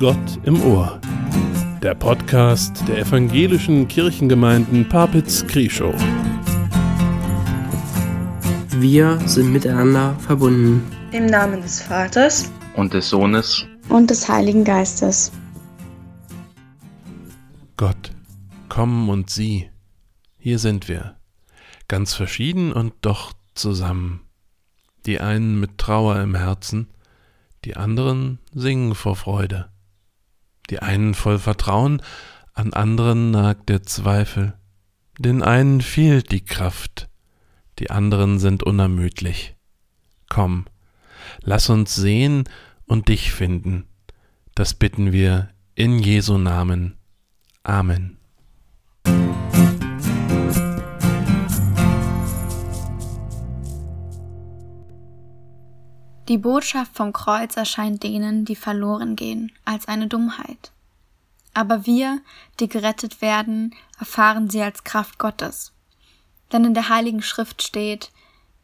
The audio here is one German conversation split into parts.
Gott im Ohr. Der Podcast der evangelischen Kirchengemeinden Papitz-Krieschow. Wir sind miteinander verbunden. Im Namen des Vaters und des Sohnes und des Heiligen Geistes. Gott, komm und sieh, hier sind wir, ganz verschieden und doch zusammen. Die einen mit Trauer im Herzen, die anderen singen vor Freude. Die einen voll Vertrauen, an anderen nagt der Zweifel. Den einen fehlt die Kraft, die anderen sind unermüdlich. Komm, lass uns sehen und dich finden. Das bitten wir in Jesu Namen. Amen. Die Botschaft vom Kreuz erscheint denen, die verloren gehen, als eine Dummheit. Aber wir, die gerettet werden, erfahren sie als Kraft Gottes. Denn in der Heiligen Schrift steht,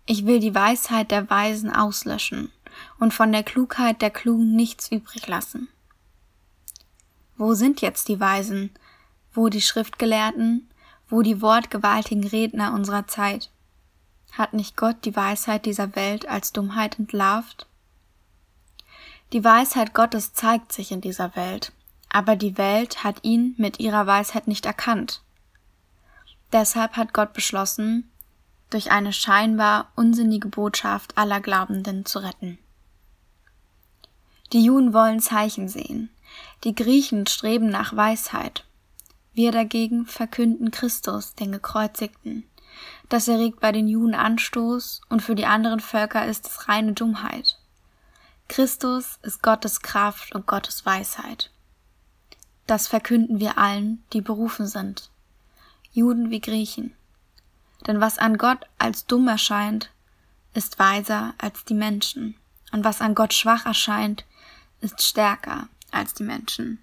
ich will die Weisheit der Weisen auslöschen und von der Klugheit der Klugen nichts übrig lassen. Wo sind jetzt die Weisen? Wo die Schriftgelehrten? Wo die wortgewaltigen Redner unserer Zeit? Hat nicht Gott die Weisheit dieser Welt als Dummheit entlarvt? Die Weisheit Gottes zeigt sich in dieser Welt, aber die Welt hat ihn mit ihrer Weisheit nicht erkannt. Deshalb hat Gott beschlossen, durch eine scheinbar unsinnige Botschaft aller Glaubenden zu retten. Die Juden wollen Zeichen sehen, die Griechen streben nach Weisheit, wir dagegen verkünden Christus, den Gekreuzigten. Das erregt bei den Juden Anstoß und für die anderen Völker ist es reine Dummheit. Christus ist Gottes Kraft und Gottes Weisheit. Das verkünden wir allen, die berufen sind, Juden wie Griechen. Denn was an Gott als dumm erscheint, ist weiser als die Menschen, und was an Gott schwach erscheint, ist stärker als die Menschen.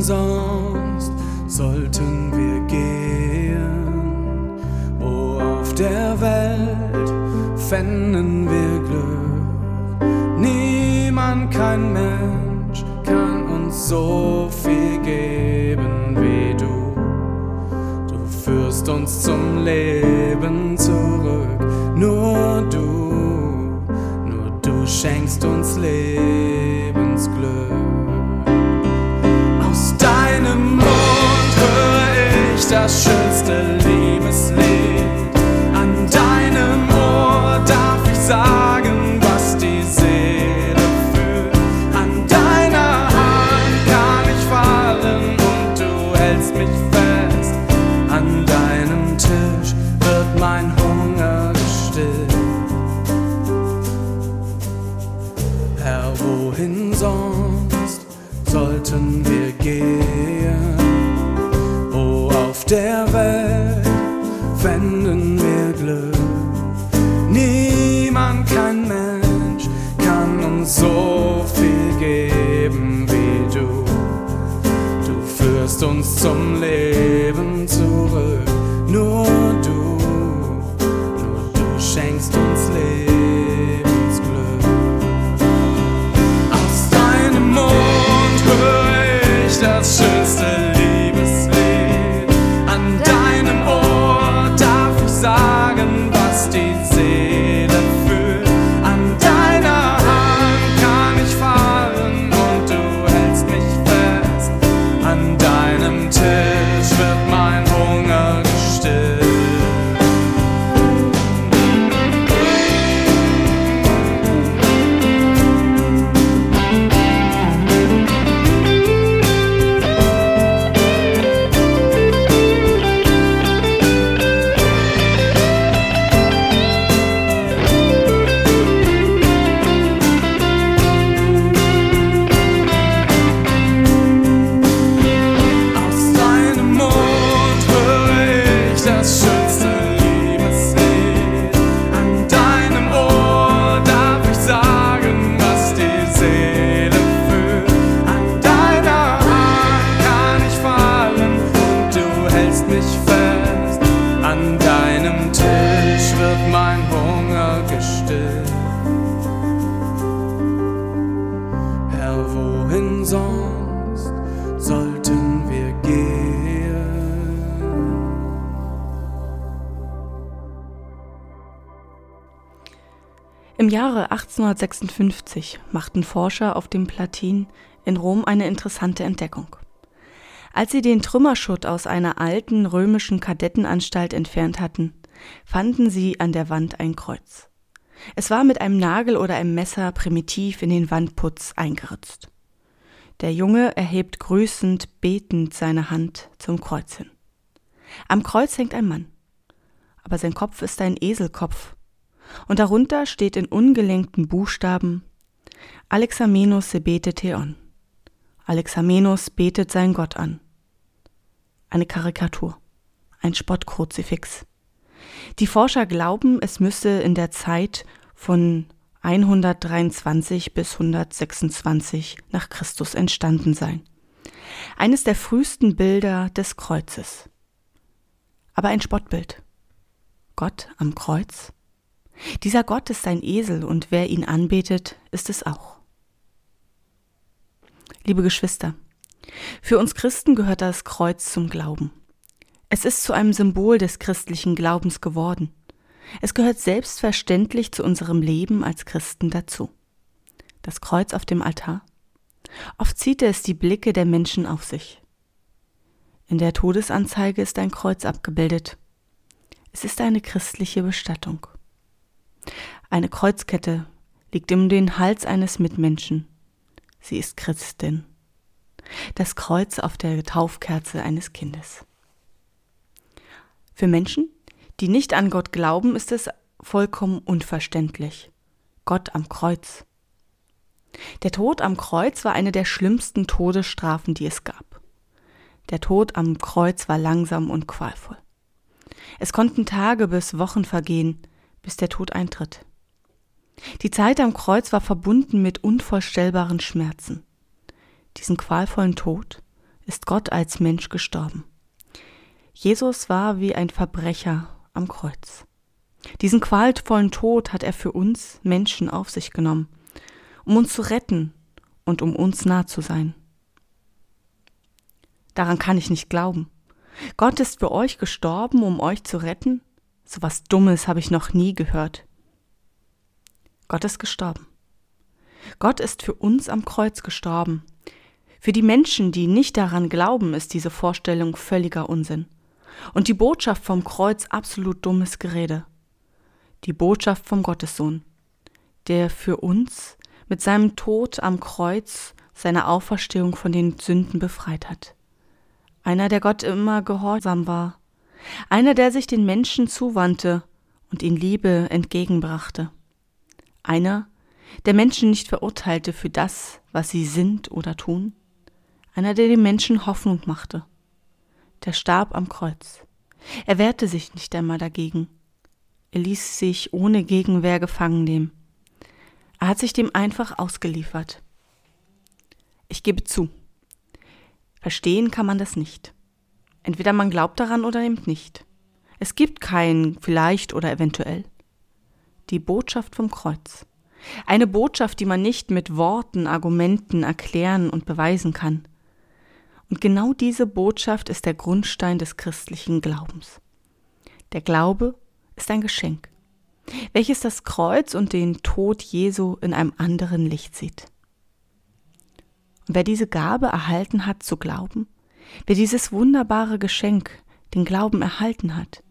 Sonst sollten wir gehen? Wo auf der Welt fänden wir Glück? Niemand, kein Mensch kann uns so viel geben wie du. Du führst uns zum Leben zurück, nur du, nur du schenkst uns Lebensglück. Führst uns zum Leben zurück, nur Im Jahre 1856 machten Forscher auf dem Platin in Rom eine interessante Entdeckung. Als sie den Trümmerschutt aus einer alten römischen Kadettenanstalt entfernt hatten, fanden sie an der Wand ein Kreuz. Es war mit einem Nagel oder einem Messer primitiv in den Wandputz eingeritzt. Der Junge erhebt grüßend, betend seine Hand zum Kreuz hin. Am Kreuz hängt ein Mann, aber sein Kopf ist ein Eselkopf, und darunter steht in ungelenkten Buchstaben Alexamenos sebete theon. Alexamenos betet seinen Gott an eine Karikatur, ein Spottkruzifix. Die Forscher glauben, es müsse in der Zeit von 123 bis 126 nach Christus entstanden sein. Eines der frühesten Bilder des Kreuzes. Aber ein Spottbild. Gott am Kreuz? Dieser Gott ist ein Esel und wer ihn anbetet, ist es auch. Liebe Geschwister, für uns Christen gehört das Kreuz zum Glauben. Es ist zu einem Symbol des christlichen Glaubens geworden. Es gehört selbstverständlich zu unserem Leben als Christen dazu. Das Kreuz auf dem Altar. Oft zieht es die Blicke der Menschen auf sich. In der Todesanzeige ist ein Kreuz abgebildet. Es ist eine christliche Bestattung. Eine Kreuzkette liegt um den Hals eines Mitmenschen. Sie ist Christin das Kreuz auf der Taufkerze eines Kindes. Für Menschen, die nicht an Gott glauben, ist es vollkommen unverständlich. Gott am Kreuz. Der Tod am Kreuz war eine der schlimmsten Todesstrafen, die es gab. Der Tod am Kreuz war langsam und qualvoll. Es konnten Tage bis Wochen vergehen, bis der Tod eintritt. Die Zeit am Kreuz war verbunden mit unvorstellbaren Schmerzen diesen qualvollen Tod, ist Gott als Mensch gestorben. Jesus war wie ein Verbrecher am Kreuz. Diesen qualvollen Tod hat er für uns Menschen auf sich genommen, um uns zu retten und um uns nah zu sein. Daran kann ich nicht glauben. Gott ist für euch gestorben, um euch zu retten? So was Dummes habe ich noch nie gehört. Gott ist gestorben. Gott ist für uns am Kreuz gestorben, für die Menschen, die nicht daran glauben, ist diese Vorstellung völliger Unsinn. Und die Botschaft vom Kreuz absolut dummes Gerede. Die Botschaft vom Gottessohn, der für uns mit seinem Tod am Kreuz seine Auferstehung von den Sünden befreit hat. Einer, der Gott immer gehorsam war. Einer, der sich den Menschen zuwandte und ihnen Liebe entgegenbrachte. Einer, der Menschen nicht verurteilte für das, was sie sind oder tun einer, der den Menschen Hoffnung machte. Der starb am Kreuz. Er wehrte sich nicht einmal dagegen. Er ließ sich ohne Gegenwehr gefangen nehmen. Er hat sich dem einfach ausgeliefert. Ich gebe zu. Verstehen kann man das nicht. Entweder man glaubt daran oder eben nicht. Es gibt kein vielleicht oder eventuell. Die Botschaft vom Kreuz. Eine Botschaft, die man nicht mit Worten, Argumenten erklären und beweisen kann. Und genau diese Botschaft ist der Grundstein des christlichen Glaubens. Der Glaube ist ein Geschenk, welches das Kreuz und den Tod Jesu in einem anderen Licht sieht. Und wer diese Gabe erhalten hat zu glauben, wer dieses wunderbare Geschenk, den Glauben erhalten hat,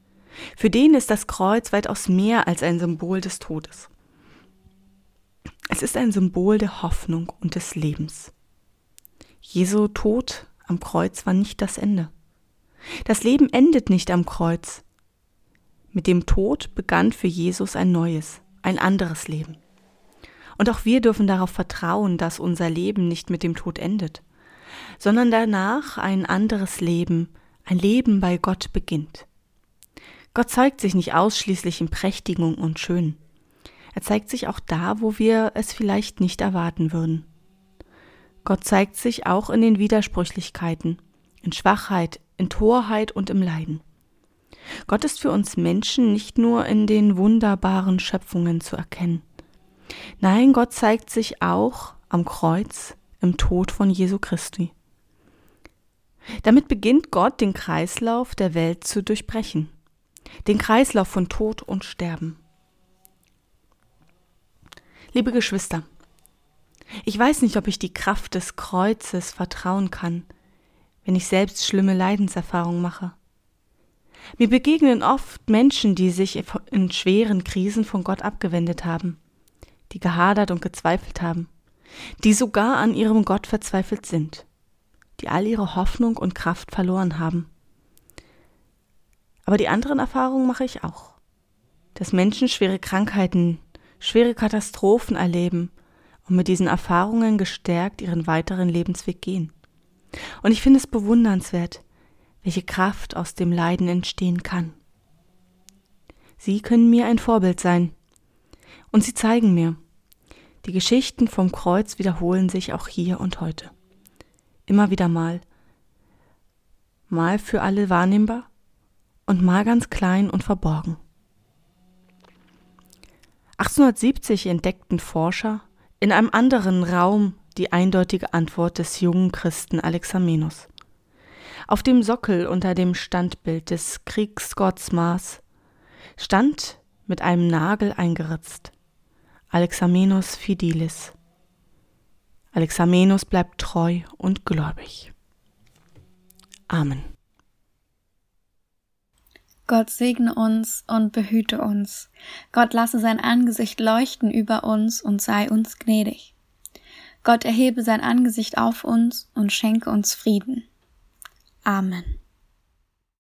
für den ist das Kreuz weitaus mehr als ein Symbol des Todes. Es ist ein Symbol der Hoffnung und des Lebens. Jesu Tod am Kreuz war nicht das Ende. Das Leben endet nicht am Kreuz. Mit dem Tod begann für Jesus ein neues, ein anderes Leben. Und auch wir dürfen darauf vertrauen, dass unser Leben nicht mit dem Tod endet, sondern danach ein anderes Leben, ein Leben bei Gott beginnt. Gott zeigt sich nicht ausschließlich in Prächtigung und Schön. Er zeigt sich auch da, wo wir es vielleicht nicht erwarten würden. Gott zeigt sich auch in den Widersprüchlichkeiten, in Schwachheit, in Torheit und im Leiden. Gott ist für uns Menschen nicht nur in den wunderbaren Schöpfungen zu erkennen. Nein, Gott zeigt sich auch am Kreuz, im Tod von Jesu Christi. Damit beginnt Gott den Kreislauf der Welt zu durchbrechen, den Kreislauf von Tod und Sterben. Liebe Geschwister, ich weiß nicht, ob ich die Kraft des Kreuzes vertrauen kann, wenn ich selbst schlimme Leidenserfahrungen mache. Mir begegnen oft Menschen, die sich in schweren Krisen von Gott abgewendet haben, die gehadert und gezweifelt haben, die sogar an ihrem Gott verzweifelt sind, die all ihre Hoffnung und Kraft verloren haben. Aber die anderen Erfahrungen mache ich auch, dass Menschen schwere Krankheiten, schwere Katastrophen erleben und mit diesen Erfahrungen gestärkt ihren weiteren Lebensweg gehen. Und ich finde es bewundernswert, welche Kraft aus dem Leiden entstehen kann. Sie können mir ein Vorbild sein. Und sie zeigen mir, die Geschichten vom Kreuz wiederholen sich auch hier und heute. Immer wieder mal. Mal für alle wahrnehmbar und mal ganz klein und verborgen. 1870 entdeckten Forscher in einem anderen Raum die eindeutige Antwort des jungen Christen Alexamenos. Auf dem Sockel unter dem Standbild des Kriegsgotts Mars stand mit einem Nagel eingeritzt Alexamenos Fidelis. Alexamenos bleibt treu und gläubig. Amen. Gott segne uns und behüte uns. Gott lasse sein Angesicht leuchten über uns und sei uns gnädig. Gott erhebe sein Angesicht auf uns und schenke uns Frieden. Amen.